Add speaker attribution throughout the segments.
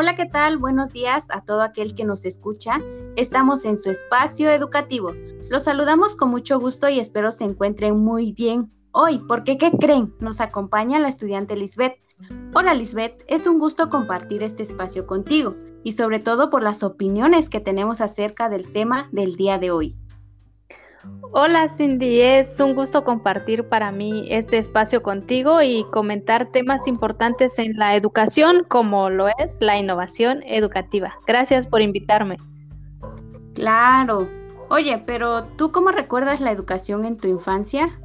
Speaker 1: Hola, ¿qué tal? Buenos días a todo aquel que nos escucha. Estamos en su espacio educativo. Los saludamos con mucho gusto y espero se encuentren muy bien hoy, porque ¿qué creen? Nos acompaña la estudiante Lisbeth. Hola Lisbeth, es un gusto compartir este espacio contigo y sobre todo por las opiniones que tenemos acerca del tema del día de hoy.
Speaker 2: Hola Cindy, es un gusto compartir para mí este espacio contigo y comentar temas importantes en la educación como lo es la innovación educativa. Gracias por invitarme.
Speaker 1: Claro. Oye, pero ¿tú cómo recuerdas la educación en tu infancia?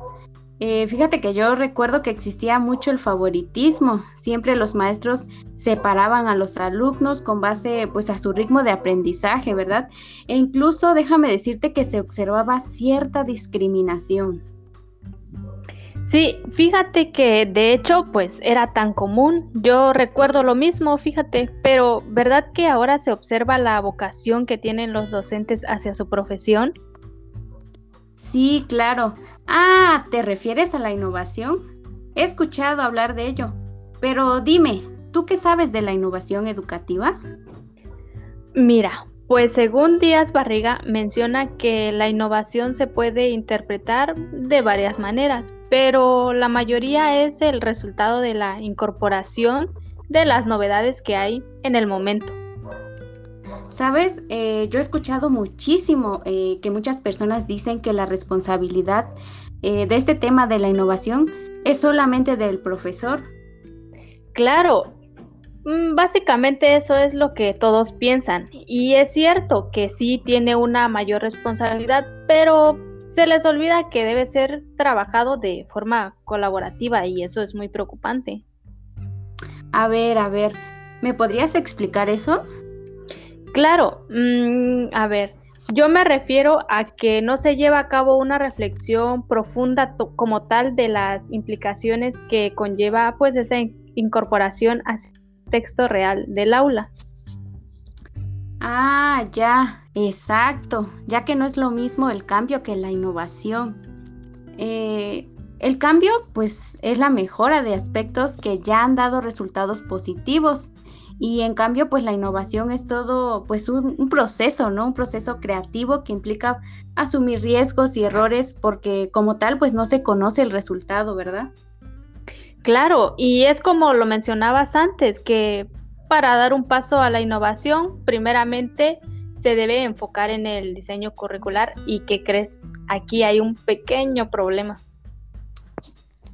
Speaker 1: Eh, fíjate que yo recuerdo que existía mucho el favoritismo. Siempre los maestros separaban a los alumnos con base pues a su ritmo de aprendizaje, ¿verdad? E incluso déjame decirte que se observaba cierta discriminación.
Speaker 2: Sí, fíjate que de hecho pues era tan común. Yo recuerdo lo mismo, fíjate, pero ¿verdad que ahora se observa la vocación que tienen los docentes hacia su profesión?
Speaker 1: Sí, claro. Ah, ¿te refieres a la innovación? He escuchado hablar de ello, pero dime, ¿tú qué sabes de la innovación educativa?
Speaker 2: Mira, pues según Díaz Barriga menciona que la innovación se puede interpretar de varias maneras, pero la mayoría es el resultado de la incorporación de las novedades que hay en el momento.
Speaker 1: Sabes, eh, yo he escuchado muchísimo eh, que muchas personas dicen que la responsabilidad eh, de este tema de la innovación es solamente del profesor.
Speaker 2: Claro, mm, básicamente eso es lo que todos piensan y es cierto que sí tiene una mayor responsabilidad, pero se les olvida que debe ser trabajado de forma colaborativa y eso es muy preocupante.
Speaker 1: A ver, a ver, ¿me podrías explicar eso?
Speaker 2: Claro, mm, a ver, yo me refiero a que no se lleva a cabo una reflexión profunda como tal de las implicaciones que conlleva pues esta incorporación al texto real del aula.
Speaker 1: Ah, ya, exacto, ya que no es lo mismo el cambio que la innovación. Eh, el cambio pues es la mejora de aspectos que ya han dado resultados positivos y en cambio, pues la innovación es todo, pues un, proceso, ¿no? Un proceso creativo que implica asumir riesgos y errores porque como tal, pues no se conoce el resultado, ¿verdad?
Speaker 2: Claro, y es como lo mencionabas antes, que para dar un paso a la innovación, primeramente se debe enfocar en el diseño curricular y ¿qué crees? Aquí hay un pequeño problema.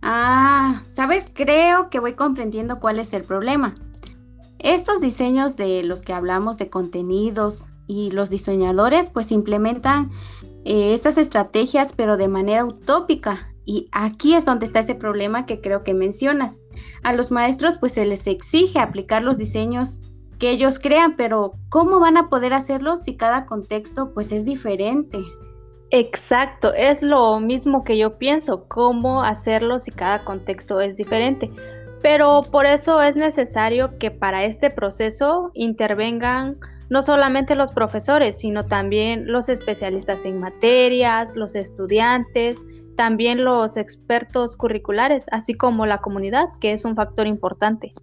Speaker 1: Ah, sabes, creo que voy comprendiendo cuál es el problema. Estos diseños de los que hablamos de contenidos y los diseñadores pues implementan eh, estas estrategias pero de manera utópica y aquí es donde está ese problema que creo que mencionas. A los maestros pues se les exige aplicar los diseños que ellos crean, pero ¿cómo van a poder hacerlo si cada contexto pues es diferente?
Speaker 2: Exacto, es lo mismo que yo pienso, cómo hacerlo si cada contexto es diferente. Pero por eso es necesario que para este proceso intervengan no solamente los profesores, sino también los especialistas en materias, los estudiantes, también los expertos curriculares, así como la comunidad, que es un factor importante.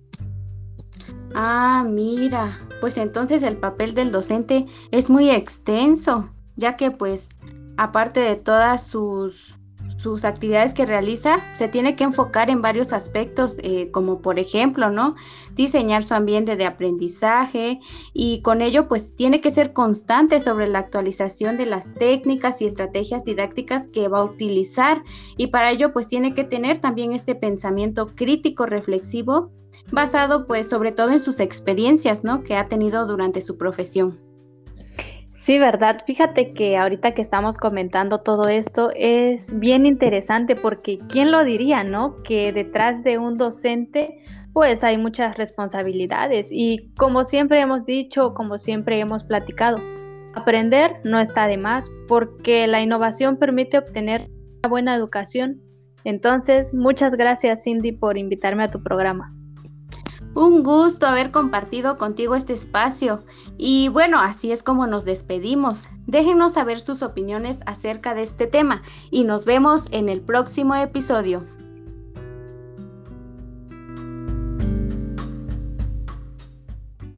Speaker 1: Ah, mira, pues entonces el papel del docente es muy extenso, ya que pues aparte de todas sus sus actividades que realiza, se tiene que enfocar en varios aspectos, eh, como por ejemplo, ¿no? Diseñar su ambiente de aprendizaje y con ello, pues tiene que ser constante sobre la actualización de las técnicas y estrategias didácticas que va a utilizar y para ello, pues tiene que tener también este pensamiento crítico reflexivo basado, pues, sobre todo en sus experiencias, ¿no? Que ha tenido durante su profesión.
Speaker 2: Sí, verdad. Fíjate que ahorita que estamos comentando todo esto es bien interesante porque ¿quién lo diría, no? Que detrás de un docente pues hay muchas responsabilidades y como siempre hemos dicho, como siempre hemos platicado, aprender no está de más porque la innovación permite obtener una buena educación. Entonces, muchas gracias Cindy por invitarme a tu programa.
Speaker 1: Un gusto haber compartido contigo este espacio. Y bueno, así es como nos despedimos. Déjenos saber sus opiniones acerca de este tema y nos vemos en el próximo episodio.